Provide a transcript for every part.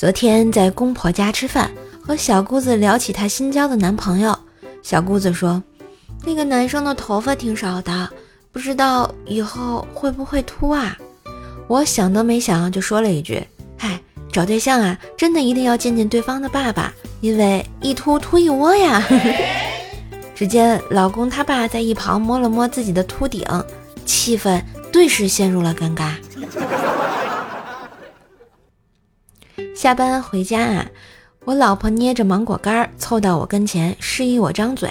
昨天在公婆家吃饭，和小姑子聊起她新交的男朋友。小姑子说：“那个男生的头发挺少的，不知道以后会不会秃啊？”我想都没想就说了一句：“嗨，找对象啊，真的一定要见见对方的爸爸，因为一秃秃一窝呀。”只见老公他爸在一旁摸了摸自己的秃顶，气氛顿时陷入了尴尬。下班回家啊，我老婆捏着芒果干凑到我跟前，示意我张嘴。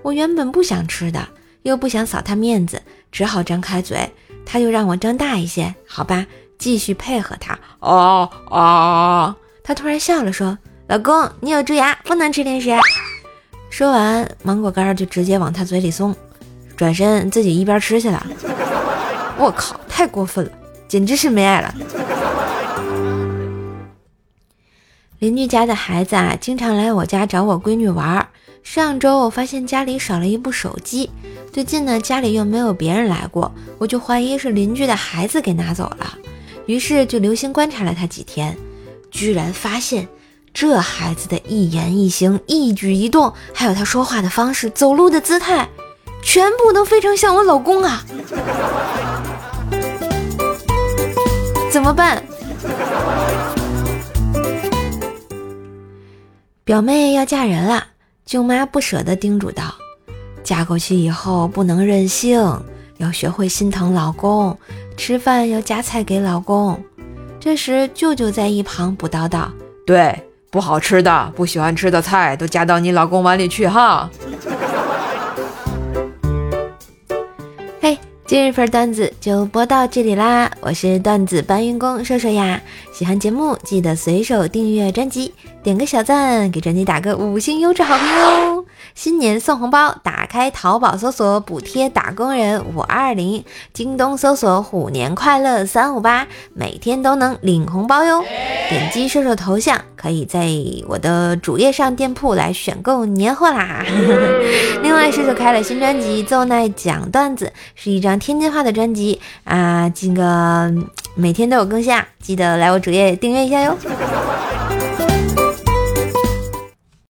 我原本不想吃的，又不想扫她面子，只好张开嘴。她又让我张大一些，好吧，继续配合她。哦哦，她突然笑了，说：“老公，你有蛀牙，不能吃零食。”说完，芒果干就直接往她嘴里送，转身自己一边吃去了。我靠，太过分了，简直是没爱了。邻居家的孩子啊，经常来我家找我闺女玩。上周我发现家里少了一部手机，最近呢家里又没有别人来过，我就怀疑是邻居的孩子给拿走了。于是就留心观察了他几天，居然发现这孩子的一言一行、一举一动，还有他说话的方式、走路的姿态，全部都非常像我老公啊！怎么办？表妹要嫁人了，舅妈不舍得叮嘱道：“嫁过去以后不能任性，要学会心疼老公，吃饭要夹菜给老公。”这时舅舅在一旁补叨道：“对，不好吃的、不喜欢吃的菜都夹到你老公碗里去哈。”今日份段子就播到这里啦！我是段子搬运工瘦瘦呀，喜欢节目记得随手订阅专辑。点个小赞，给专辑打个五星优质好评哦！新年送红包，打开淘宝搜索“补贴打工人五二零”，京东搜索“虎年快乐三五八”，每天都能领红包哟！点击射手头像，可以在我的主页上店铺来选购年货啦！另外，射手开了新专辑《奏奈讲段子》，是一张天津话的专辑啊，这个每天都有更新，记得来我主页订阅一下哟！